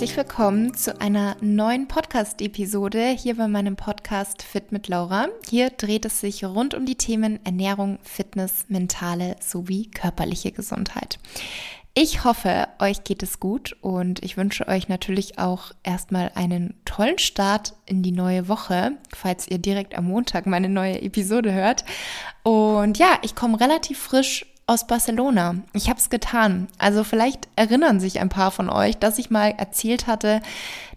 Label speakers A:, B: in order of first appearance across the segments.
A: herzlich willkommen zu einer neuen Podcast-Episode hier bei meinem Podcast Fit mit Laura. Hier dreht es sich rund um die Themen Ernährung, Fitness, mentale sowie körperliche Gesundheit. Ich hoffe, euch geht es gut und ich wünsche euch natürlich auch erstmal einen tollen Start in die neue Woche, falls ihr direkt am Montag meine neue Episode hört. Und ja, ich komme relativ frisch aus Barcelona. Ich habe es getan. Also vielleicht erinnern sich ein paar von euch, dass ich mal erzählt hatte,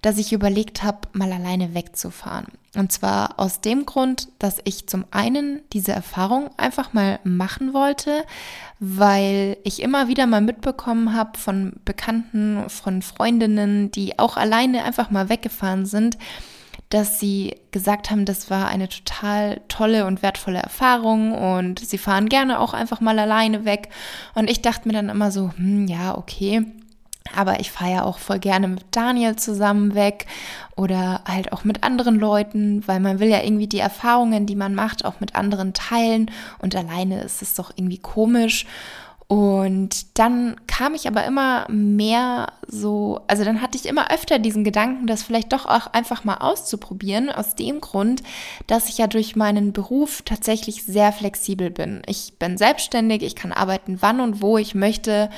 A: dass ich überlegt habe, mal alleine wegzufahren. Und zwar aus dem Grund, dass ich zum einen diese Erfahrung einfach mal machen wollte, weil ich immer wieder mal mitbekommen habe von Bekannten, von Freundinnen, die auch alleine einfach mal weggefahren sind dass sie gesagt haben, das war eine total tolle und wertvolle Erfahrung und sie fahren gerne auch einfach mal alleine weg. Und ich dachte mir dann immer so, hm, ja, okay. Aber ich fahre ja auch voll gerne mit Daniel zusammen weg oder halt auch mit anderen Leuten, weil man will ja irgendwie die Erfahrungen, die man macht, auch mit anderen teilen und alleine ist es doch irgendwie komisch. Und dann kam ich aber immer mehr so, also dann hatte ich immer öfter diesen Gedanken, das vielleicht doch auch einfach mal auszuprobieren, aus dem Grund, dass ich ja durch meinen Beruf tatsächlich sehr flexibel bin. Ich bin selbstständig, ich kann arbeiten, wann und wo ich möchte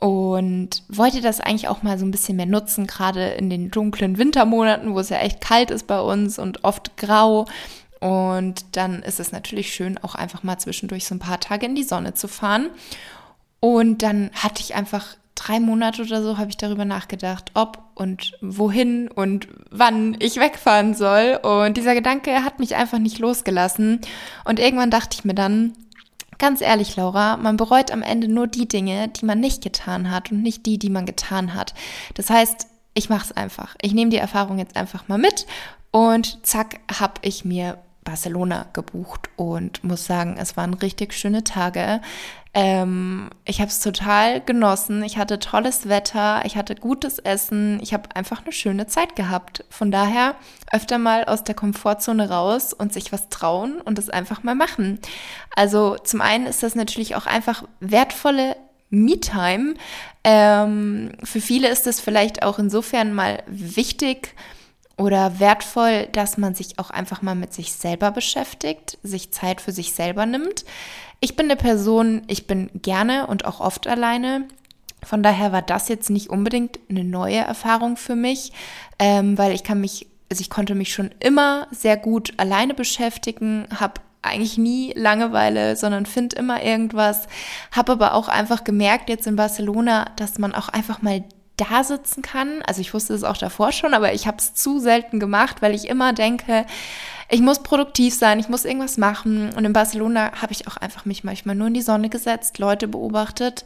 A: und wollte das eigentlich auch mal so ein bisschen mehr nutzen, gerade in den dunklen Wintermonaten, wo es ja echt kalt ist bei uns und oft grau. Und dann ist es natürlich schön, auch einfach mal zwischendurch so ein paar Tage in die Sonne zu fahren. Und dann hatte ich einfach drei Monate oder so, habe ich darüber nachgedacht, ob und wohin und wann ich wegfahren soll. Und dieser Gedanke hat mich einfach nicht losgelassen. Und irgendwann dachte ich mir dann, ganz ehrlich, Laura, man bereut am Ende nur die Dinge, die man nicht getan hat und nicht die, die man getan hat. Das heißt, ich mache es einfach. Ich nehme die Erfahrung jetzt einfach mal mit und zack, habe ich mir Barcelona gebucht und muss sagen, es waren richtig schöne Tage. Ähm, ich habe es total genossen. Ich hatte tolles Wetter, ich hatte gutes Essen, ich habe einfach eine schöne Zeit gehabt. Von daher öfter mal aus der Komfortzone raus und sich was trauen und es einfach mal machen. Also zum einen ist das natürlich auch einfach wertvolle Me-Time. Ähm, für viele ist es vielleicht auch insofern mal wichtig, oder wertvoll, dass man sich auch einfach mal mit sich selber beschäftigt, sich Zeit für sich selber nimmt. Ich bin eine Person, ich bin gerne und auch oft alleine. Von daher war das jetzt nicht unbedingt eine neue Erfahrung für mich, ähm, weil ich kann mich, also ich konnte mich schon immer sehr gut alleine beschäftigen, habe eigentlich nie Langeweile, sondern finde immer irgendwas. Habe aber auch einfach gemerkt jetzt in Barcelona, dass man auch einfach mal da sitzen kann. Also ich wusste es auch davor schon, aber ich habe es zu selten gemacht, weil ich immer denke, ich muss produktiv sein, ich muss irgendwas machen. Und in Barcelona habe ich auch einfach mich manchmal nur in die Sonne gesetzt, Leute beobachtet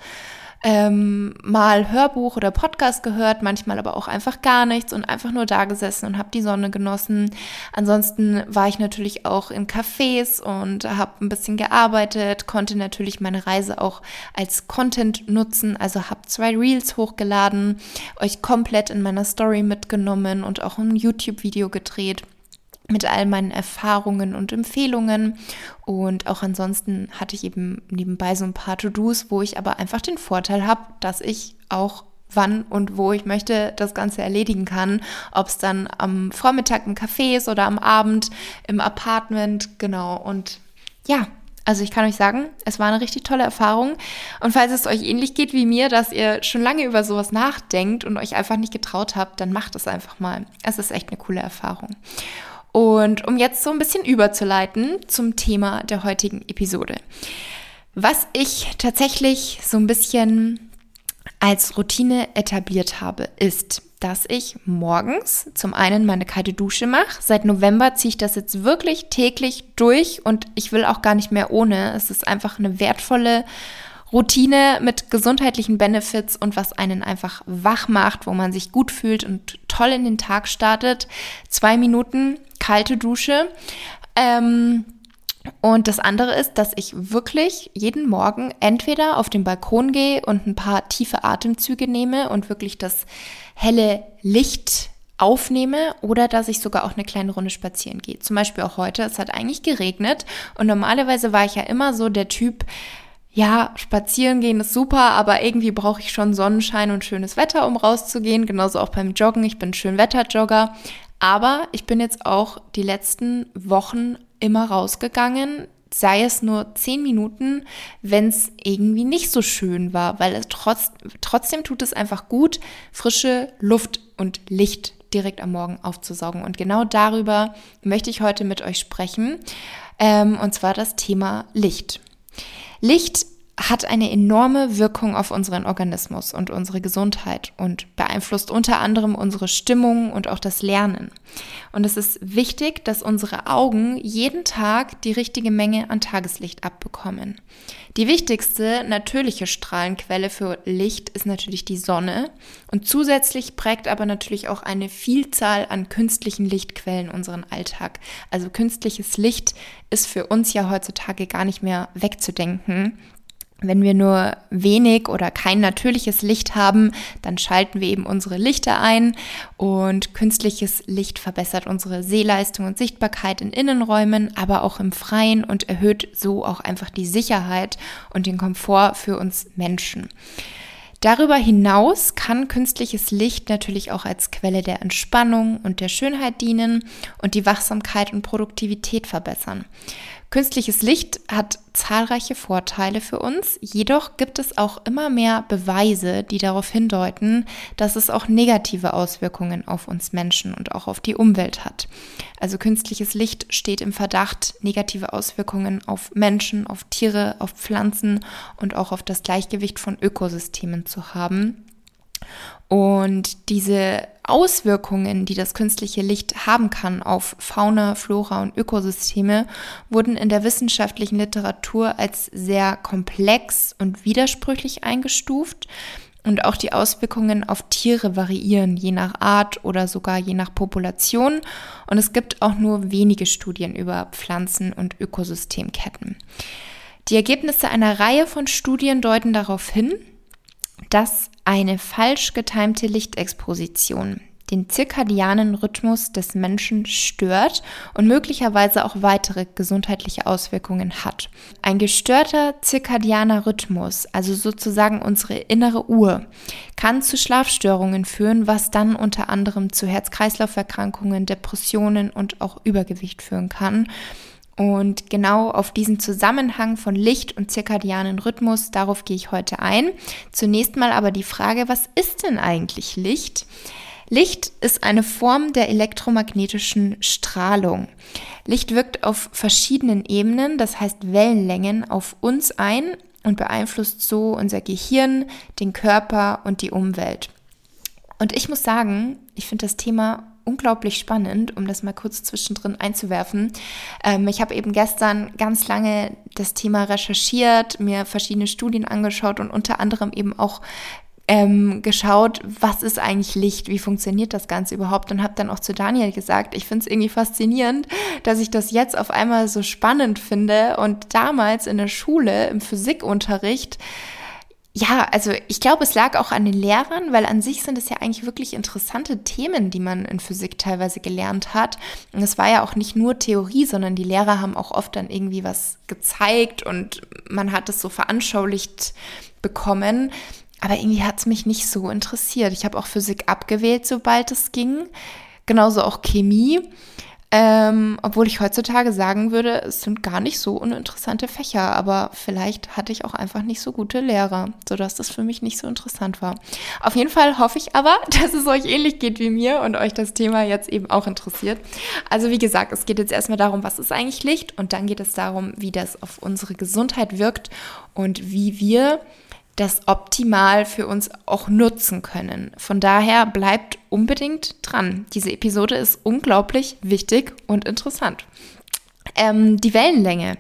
A: ähm, mal Hörbuch oder Podcast gehört, manchmal aber auch einfach gar nichts und einfach nur da gesessen und habe die Sonne genossen. Ansonsten war ich natürlich auch in Cafés und habe ein bisschen gearbeitet, konnte natürlich meine Reise auch als Content nutzen, also habe zwei Reels hochgeladen, euch komplett in meiner Story mitgenommen und auch ein YouTube-Video gedreht mit all meinen Erfahrungen und Empfehlungen. Und auch ansonsten hatte ich eben nebenbei so ein paar To-Dos, wo ich aber einfach den Vorteil habe, dass ich auch wann und wo ich möchte das Ganze erledigen kann. Ob es dann am Vormittag im Café ist oder am Abend im Apartment. Genau. Und ja, also ich kann euch sagen, es war eine richtig tolle Erfahrung. Und falls es euch ähnlich geht wie mir, dass ihr schon lange über sowas nachdenkt und euch einfach nicht getraut habt, dann macht es einfach mal. Es ist echt eine coole Erfahrung. Und um jetzt so ein bisschen überzuleiten zum Thema der heutigen Episode. Was ich tatsächlich so ein bisschen als Routine etabliert habe, ist, dass ich morgens zum einen meine kalte Dusche mache. Seit November ziehe ich das jetzt wirklich täglich durch und ich will auch gar nicht mehr ohne. Es ist einfach eine wertvolle Routine mit gesundheitlichen Benefits und was einen einfach wach macht, wo man sich gut fühlt und toll in den Tag startet. Zwei Minuten kalte Dusche. Ähm, und das andere ist, dass ich wirklich jeden Morgen entweder auf den Balkon gehe und ein paar tiefe Atemzüge nehme und wirklich das helle Licht aufnehme oder dass ich sogar auch eine kleine Runde spazieren gehe. Zum Beispiel auch heute, es hat eigentlich geregnet und normalerweise war ich ja immer so der Typ, ja, spazieren gehen ist super, aber irgendwie brauche ich schon Sonnenschein und schönes Wetter, um rauszugehen. Genauso auch beim Joggen. Ich bin Schönwetterjogger. Aber ich bin jetzt auch die letzten Wochen immer rausgegangen, sei es nur zehn Minuten, wenn es irgendwie nicht so schön war, weil es trotz, trotzdem tut es einfach gut, frische Luft und Licht direkt am Morgen aufzusaugen. Und genau darüber möchte ich heute mit euch sprechen, ähm, und zwar das Thema Licht. Licht hat eine enorme Wirkung auf unseren Organismus und unsere Gesundheit und beeinflusst unter anderem unsere Stimmung und auch das Lernen. Und es ist wichtig, dass unsere Augen jeden Tag die richtige Menge an Tageslicht abbekommen. Die wichtigste natürliche Strahlenquelle für Licht ist natürlich die Sonne und zusätzlich prägt aber natürlich auch eine Vielzahl an künstlichen Lichtquellen unseren Alltag. Also künstliches Licht ist für uns ja heutzutage gar nicht mehr wegzudenken. Wenn wir nur wenig oder kein natürliches Licht haben, dann schalten wir eben unsere Lichter ein und künstliches Licht verbessert unsere Sehleistung und Sichtbarkeit in Innenräumen, aber auch im Freien und erhöht so auch einfach die Sicherheit und den Komfort für uns Menschen. Darüber hinaus kann künstliches Licht natürlich auch als Quelle der Entspannung und der Schönheit dienen und die Wachsamkeit und Produktivität verbessern. Künstliches Licht hat zahlreiche Vorteile für uns, jedoch gibt es auch immer mehr Beweise, die darauf hindeuten, dass es auch negative Auswirkungen auf uns Menschen und auch auf die Umwelt hat. Also künstliches Licht steht im Verdacht, negative Auswirkungen auf Menschen, auf Tiere, auf Pflanzen und auch auf das Gleichgewicht von Ökosystemen zu haben. Und diese Auswirkungen, die das künstliche Licht haben kann auf Fauna, Flora und Ökosysteme, wurden in der wissenschaftlichen Literatur als sehr komplex und widersprüchlich eingestuft. Und auch die Auswirkungen auf Tiere variieren, je nach Art oder sogar je nach Population. Und es gibt auch nur wenige Studien über Pflanzen- und Ökosystemketten. Die Ergebnisse einer Reihe von Studien deuten darauf hin, dass eine falsch getimte Lichtexposition den zirkadianen Rhythmus des Menschen stört und möglicherweise auch weitere gesundheitliche Auswirkungen hat. Ein gestörter zirkadianer Rhythmus, also sozusagen unsere innere Uhr, kann zu Schlafstörungen führen, was dann unter anderem zu Herz-Kreislauf-Erkrankungen, Depressionen und auch Übergewicht führen kann. Und genau auf diesen Zusammenhang von Licht und zirkadianen Rhythmus, darauf gehe ich heute ein. Zunächst mal aber die Frage, was ist denn eigentlich Licht? Licht ist eine Form der elektromagnetischen Strahlung. Licht wirkt auf verschiedenen Ebenen, das heißt Wellenlängen, auf uns ein und beeinflusst so unser Gehirn, den Körper und die Umwelt. Und ich muss sagen, ich finde das Thema unglaublich spannend, um das mal kurz zwischendrin einzuwerfen. Ähm, ich habe eben gestern ganz lange das Thema recherchiert, mir verschiedene Studien angeschaut und unter anderem eben auch ähm, geschaut, was ist eigentlich Licht, wie funktioniert das Ganze überhaupt? Und habe dann auch zu Daniel gesagt, ich finde es irgendwie faszinierend, dass ich das jetzt auf einmal so spannend finde. Und damals in der Schule im Physikunterricht ja, also ich glaube, es lag auch an den Lehrern, weil an sich sind es ja eigentlich wirklich interessante Themen, die man in Physik teilweise gelernt hat. Und es war ja auch nicht nur Theorie, sondern die Lehrer haben auch oft dann irgendwie was gezeigt und man hat es so veranschaulicht bekommen. Aber irgendwie hat es mich nicht so interessiert. Ich habe auch Physik abgewählt, sobald es ging. Genauso auch Chemie. Ähm, obwohl ich heutzutage sagen würde, es sind gar nicht so uninteressante Fächer, aber vielleicht hatte ich auch einfach nicht so gute Lehrer, sodass das für mich nicht so interessant war. Auf jeden Fall hoffe ich aber, dass es euch ähnlich geht wie mir und euch das Thema jetzt eben auch interessiert. Also wie gesagt, es geht jetzt erstmal darum, was ist eigentlich Licht und dann geht es darum, wie das auf unsere Gesundheit wirkt und wie wir das optimal für uns auch nutzen können. Von daher bleibt unbedingt dran. Diese Episode ist unglaublich wichtig und interessant. Ähm, die Wellenlänge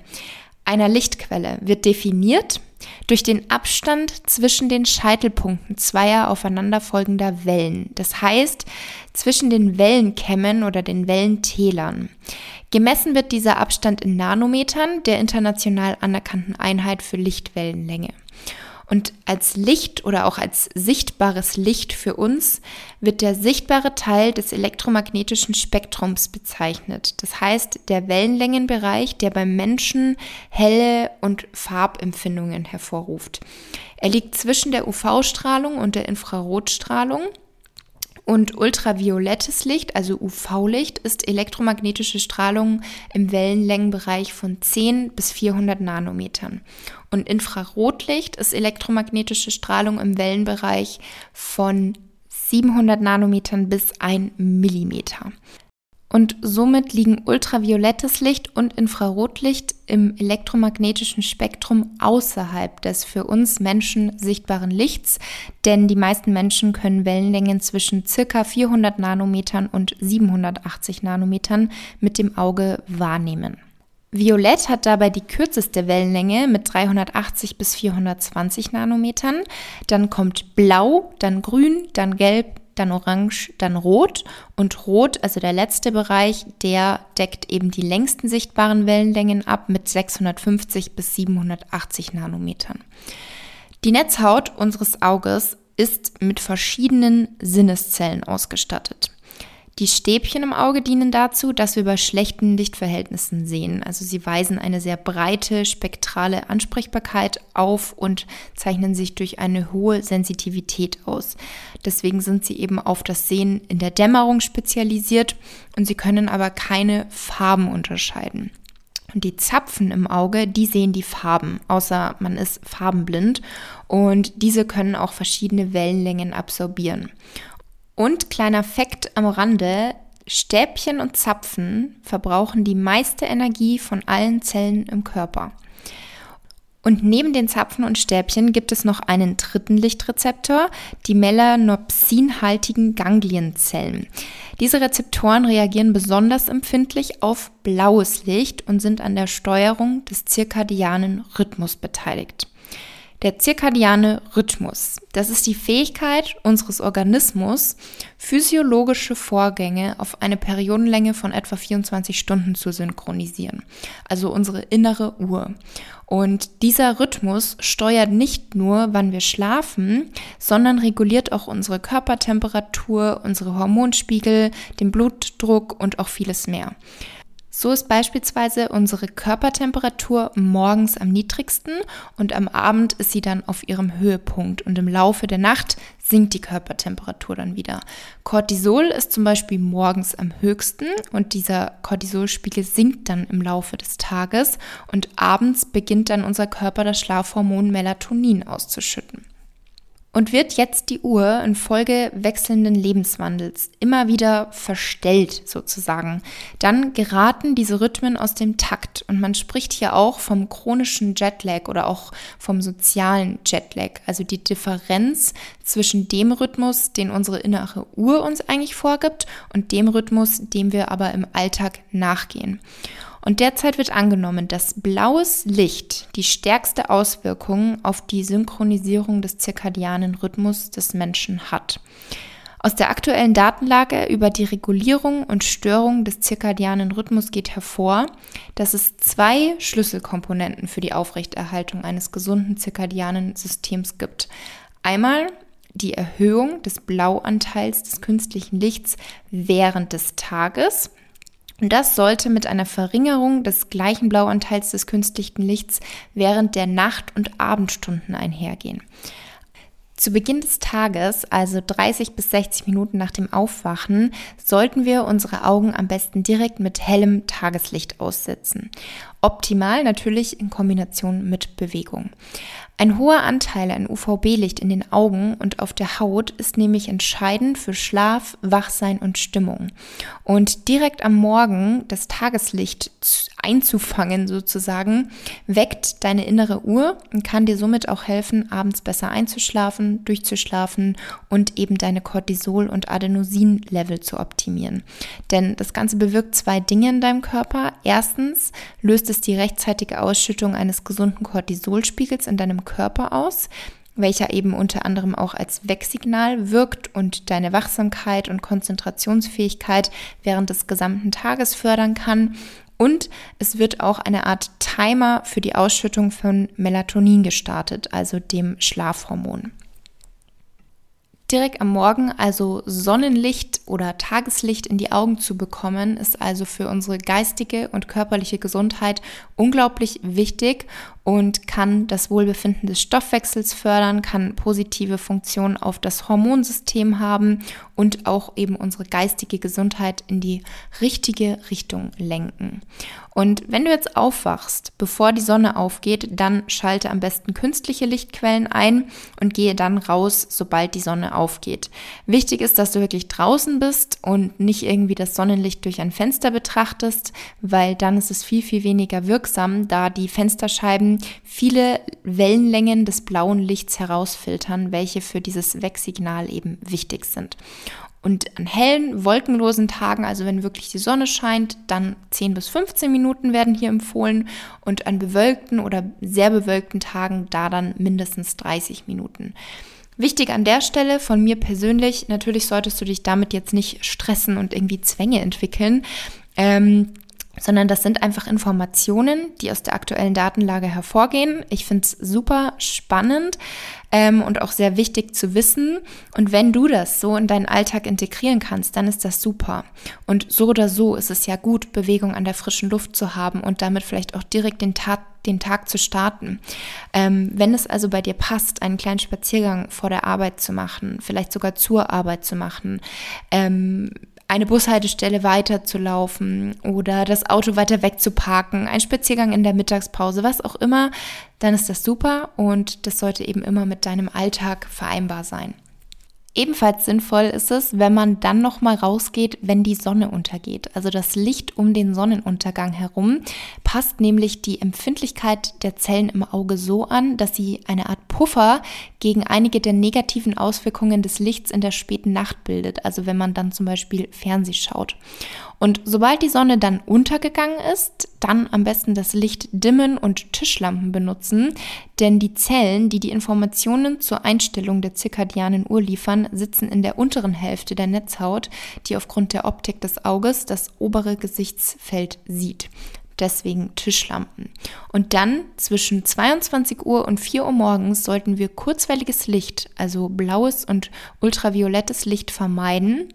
A: einer Lichtquelle wird definiert durch den Abstand zwischen den Scheitelpunkten zweier aufeinanderfolgender Wellen. Das heißt, zwischen den Wellenkämmen oder den Wellentälern. Gemessen wird dieser Abstand in Nanometern, der international anerkannten Einheit für Lichtwellenlänge. Und als Licht oder auch als sichtbares Licht für uns wird der sichtbare Teil des elektromagnetischen Spektrums bezeichnet. Das heißt, der Wellenlängenbereich, der beim Menschen helle und Farbempfindungen hervorruft. Er liegt zwischen der UV-Strahlung und der Infrarotstrahlung und ultraviolettes Licht, also UV-Licht, ist elektromagnetische Strahlung im Wellenlängenbereich von 10 bis 400 Nanometern. Und Infrarotlicht ist elektromagnetische Strahlung im Wellenbereich von 700 Nanometern bis 1 Millimeter und somit liegen ultraviolettes Licht und Infrarotlicht im elektromagnetischen Spektrum außerhalb des für uns Menschen sichtbaren Lichts, denn die meisten Menschen können Wellenlängen zwischen circa 400 Nanometern und 780 Nanometern mit dem Auge wahrnehmen. Violett hat dabei die kürzeste Wellenlänge mit 380 bis 420 Nanometern. Dann kommt Blau, dann Grün, dann Gelb, dann Orange, dann Rot. Und Rot, also der letzte Bereich, der deckt eben die längsten sichtbaren Wellenlängen ab mit 650 bis 780 Nanometern. Die Netzhaut unseres Auges ist mit verschiedenen Sinneszellen ausgestattet. Die Stäbchen im Auge dienen dazu, dass wir bei schlechten Lichtverhältnissen sehen. Also sie weisen eine sehr breite spektrale Ansprechbarkeit auf und zeichnen sich durch eine hohe Sensitivität aus. Deswegen sind sie eben auf das Sehen in der Dämmerung spezialisiert und sie können aber keine Farben unterscheiden. Und die Zapfen im Auge, die sehen die Farben, außer man ist farbenblind. Und diese können auch verschiedene Wellenlängen absorbieren. Und kleiner Fakt am Rande, Stäbchen und Zapfen verbrauchen die meiste Energie von allen Zellen im Körper. Und neben den Zapfen und Stäbchen gibt es noch einen dritten Lichtrezeptor, die melanopsinhaltigen Ganglienzellen. Diese Rezeptoren reagieren besonders empfindlich auf blaues Licht und sind an der Steuerung des zirkadianen Rhythmus beteiligt. Der zirkadiane Rhythmus, das ist die Fähigkeit unseres Organismus, physiologische Vorgänge auf eine Periodenlänge von etwa 24 Stunden zu synchronisieren, also unsere innere Uhr. Und dieser Rhythmus steuert nicht nur, wann wir schlafen, sondern reguliert auch unsere Körpertemperatur, unsere Hormonspiegel, den Blutdruck und auch vieles mehr. So ist beispielsweise unsere Körpertemperatur morgens am niedrigsten und am Abend ist sie dann auf ihrem Höhepunkt und im Laufe der Nacht sinkt die Körpertemperatur dann wieder. Cortisol ist zum Beispiel morgens am höchsten und dieser Cortisolspiegel sinkt dann im Laufe des Tages und abends beginnt dann unser Körper das Schlafhormon Melatonin auszuschütten. Und wird jetzt die Uhr infolge wechselnden Lebenswandels immer wieder verstellt sozusagen, dann geraten diese Rhythmen aus dem Takt. Und man spricht hier auch vom chronischen Jetlag oder auch vom sozialen Jetlag, also die Differenz zwischen dem Rhythmus, den unsere innere Uhr uns eigentlich vorgibt und dem Rhythmus, dem wir aber im Alltag nachgehen. Und derzeit wird angenommen, dass blaues Licht die stärkste Auswirkung auf die Synchronisierung des zirkadianen Rhythmus des Menschen hat. Aus der aktuellen Datenlage über die Regulierung und Störung des zirkadianen Rhythmus geht hervor, dass es zwei Schlüsselkomponenten für die Aufrechterhaltung eines gesunden zirkadianen Systems gibt. Einmal die Erhöhung des Blauanteils des künstlichen Lichts während des Tages und das sollte mit einer Verringerung des gleichen Blauanteils des künstlichen Lichts während der Nacht- und Abendstunden einhergehen. Zu Beginn des Tages, also 30 bis 60 Minuten nach dem Aufwachen, sollten wir unsere Augen am besten direkt mit hellem Tageslicht aussetzen. Optimal natürlich in Kombination mit Bewegung. Ein hoher Anteil an UVB-Licht in den Augen und auf der Haut ist nämlich entscheidend für Schlaf, Wachsein und Stimmung. Und direkt am Morgen das Tageslicht einzufangen sozusagen, weckt deine innere Uhr und kann dir somit auch helfen, abends besser einzuschlafen, durchzuschlafen und eben deine Cortisol- und Adenosin-Level zu optimieren. Denn das Ganze bewirkt zwei Dinge in deinem Körper. Erstens löst es die rechtzeitige Ausschüttung eines gesunden Cortisolspiegels in deinem Körper aus, welcher eben unter anderem auch als Wecksignal wirkt und deine Wachsamkeit und Konzentrationsfähigkeit während des gesamten Tages fördern kann. Und es wird auch eine Art Timer für die Ausschüttung von Melatonin gestartet, also dem Schlafhormon. Direkt am Morgen also Sonnenlicht oder Tageslicht in die Augen zu bekommen, ist also für unsere geistige und körperliche Gesundheit unglaublich wichtig und kann das Wohlbefinden des Stoffwechsels fördern, kann positive Funktionen auf das Hormonsystem haben und auch eben unsere geistige Gesundheit in die richtige Richtung lenken. Und wenn du jetzt aufwachst, bevor die Sonne aufgeht, dann schalte am besten künstliche Lichtquellen ein und gehe dann raus, sobald die Sonne aufgeht. Wichtig ist, dass du wirklich draußen bist und nicht irgendwie das Sonnenlicht durch ein Fenster betrachtest, weil dann ist es viel, viel weniger wirksam, da die Fensterscheiben viele Wellenlängen des blauen Lichts herausfiltern, welche für dieses Wecksignal eben wichtig sind. Und an hellen, wolkenlosen Tagen, also wenn wirklich die Sonne scheint, dann 10 bis 15 Minuten werden hier empfohlen und an bewölkten oder sehr bewölkten Tagen da dann mindestens 30 Minuten. Wichtig an der Stelle von mir persönlich, natürlich solltest du dich damit jetzt nicht stressen und irgendwie Zwänge entwickeln. Ähm, sondern das sind einfach Informationen, die aus der aktuellen Datenlage hervorgehen. Ich finde es super spannend ähm, und auch sehr wichtig zu wissen. Und wenn du das so in deinen Alltag integrieren kannst, dann ist das super. Und so oder so ist es ja gut, Bewegung an der frischen Luft zu haben und damit vielleicht auch direkt den Tag den Tag zu starten. Ähm, wenn es also bei dir passt, einen kleinen Spaziergang vor der Arbeit zu machen, vielleicht sogar zur Arbeit zu machen, ähm, eine Bushaltestelle weiter zu laufen oder das Auto weiter weg zu parken, ein Spaziergang in der Mittagspause, was auch immer, dann ist das super und das sollte eben immer mit deinem Alltag vereinbar sein. Ebenfalls sinnvoll ist es, wenn man dann noch mal rausgeht, wenn die Sonne untergeht. Also das Licht um den Sonnenuntergang herum passt nämlich die Empfindlichkeit der Zellen im Auge so an, dass sie eine Art Puffer gegen einige der negativen Auswirkungen des Lichts in der späten Nacht bildet. Also wenn man dann zum Beispiel Fernseh schaut. Und sobald die Sonne dann untergegangen ist, dann am besten das Licht dimmen und Tischlampen benutzen, denn die Zellen, die die Informationen zur Einstellung der zirkadianen Uhr liefern, sitzen in der unteren Hälfte der Netzhaut, die aufgrund der Optik des Auges das obere Gesichtsfeld sieht deswegen Tischlampen. Und dann zwischen 22 Uhr und 4 Uhr morgens sollten wir kurzwelliges Licht, also blaues und ultraviolettes Licht vermeiden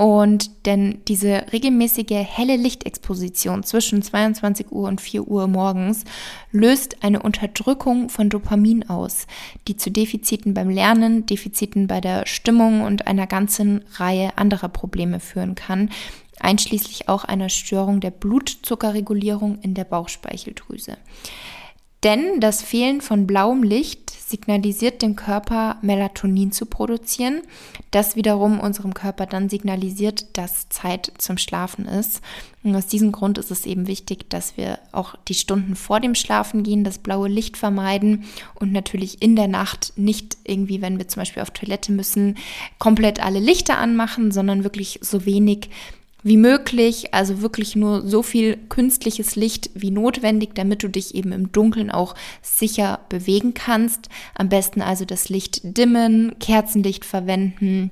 A: und denn diese regelmäßige helle Lichtexposition zwischen 22 Uhr und 4 Uhr morgens löst eine Unterdrückung von Dopamin aus, die zu Defiziten beim Lernen, Defiziten bei der Stimmung und einer ganzen Reihe anderer Probleme führen kann, einschließlich auch einer Störung der Blutzuckerregulierung in der Bauchspeicheldrüse. Denn das Fehlen von blauem Licht signalisiert dem Körper, Melatonin zu produzieren. Das wiederum unserem Körper dann signalisiert, dass Zeit zum Schlafen ist. Und aus diesem Grund ist es eben wichtig, dass wir auch die Stunden vor dem Schlafen gehen, das blaue Licht vermeiden und natürlich in der Nacht nicht irgendwie, wenn wir zum Beispiel auf Toilette müssen, komplett alle Lichter anmachen, sondern wirklich so wenig wie möglich, also wirklich nur so viel künstliches Licht wie notwendig, damit du dich eben im Dunkeln auch sicher bewegen kannst. Am besten also das Licht dimmen, Kerzenlicht verwenden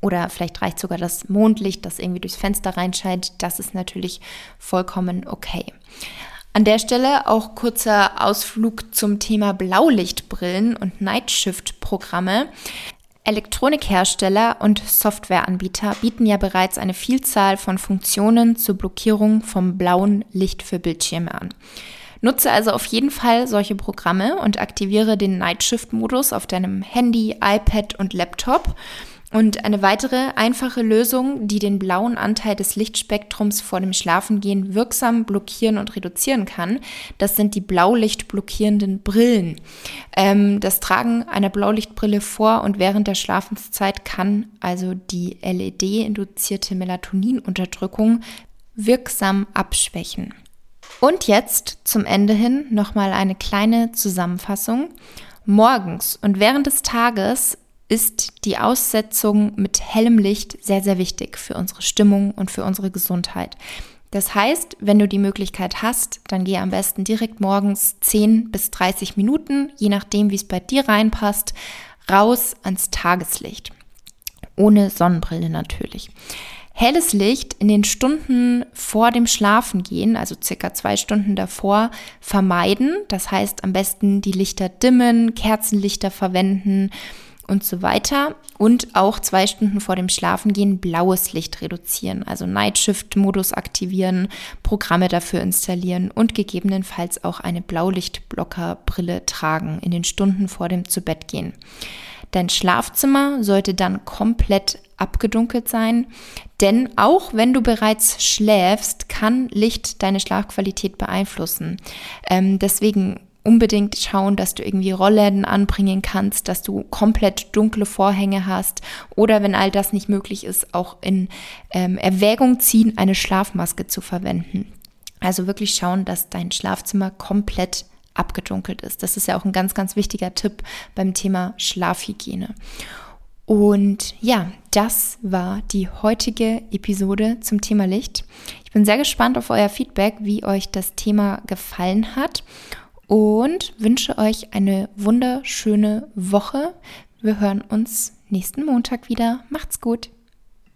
A: oder vielleicht reicht sogar das Mondlicht, das irgendwie durchs Fenster reinscheint. Das ist natürlich vollkommen okay. An der Stelle auch kurzer Ausflug zum Thema Blaulichtbrillen und Nightshift-Programme. Elektronikhersteller und Softwareanbieter bieten ja bereits eine Vielzahl von Funktionen zur Blockierung vom blauen Licht für Bildschirme an. Nutze also auf jeden Fall solche Programme und aktiviere den Nightshift-Modus auf deinem Handy, iPad und Laptop und eine weitere einfache Lösung, die den blauen Anteil des Lichtspektrums vor dem Schlafengehen wirksam blockieren und reduzieren kann, das sind die blaulichtblockierenden Brillen. Ähm, das Tragen einer Blaulichtbrille vor und während der Schlafenszeit kann also die LED-induzierte Melatoninunterdrückung wirksam abschwächen. Und jetzt zum Ende hin nochmal eine kleine Zusammenfassung. Morgens und während des Tages ist die Aussetzung mit hellem Licht sehr, sehr wichtig für unsere Stimmung und für unsere Gesundheit. Das heißt, wenn du die Möglichkeit hast, dann geh am besten direkt morgens 10 bis 30 Minuten, je nachdem, wie es bei dir reinpasst, raus ans Tageslicht. Ohne Sonnenbrille natürlich. Helles Licht in den Stunden vor dem Schlafengehen, also circa zwei Stunden davor, vermeiden. Das heißt, am besten die Lichter dimmen, Kerzenlichter verwenden und so weiter. Und auch zwei Stunden vor dem Schlafengehen blaues Licht reduzieren, also Night Shift Modus aktivieren, Programme dafür installieren und gegebenenfalls auch eine Blaulichtblockerbrille tragen in den Stunden vor dem Zubettgehen. Dein Schlafzimmer sollte dann komplett abgedunkelt sein, denn auch wenn du bereits schläfst, kann Licht deine Schlafqualität beeinflussen. Ähm, deswegen unbedingt schauen, dass du irgendwie Rollläden anbringen kannst, dass du komplett dunkle Vorhänge hast oder wenn all das nicht möglich ist, auch in ähm, Erwägung ziehen, eine Schlafmaske zu verwenden. Also wirklich schauen, dass dein Schlafzimmer komplett abgedunkelt ist. Das ist ja auch ein ganz, ganz wichtiger Tipp beim Thema Schlafhygiene. Und ja, das war die heutige Episode zum Thema Licht. Ich bin sehr gespannt auf euer Feedback, wie euch das Thema gefallen hat und wünsche euch eine wunderschöne Woche. Wir hören uns nächsten Montag wieder. Macht's gut.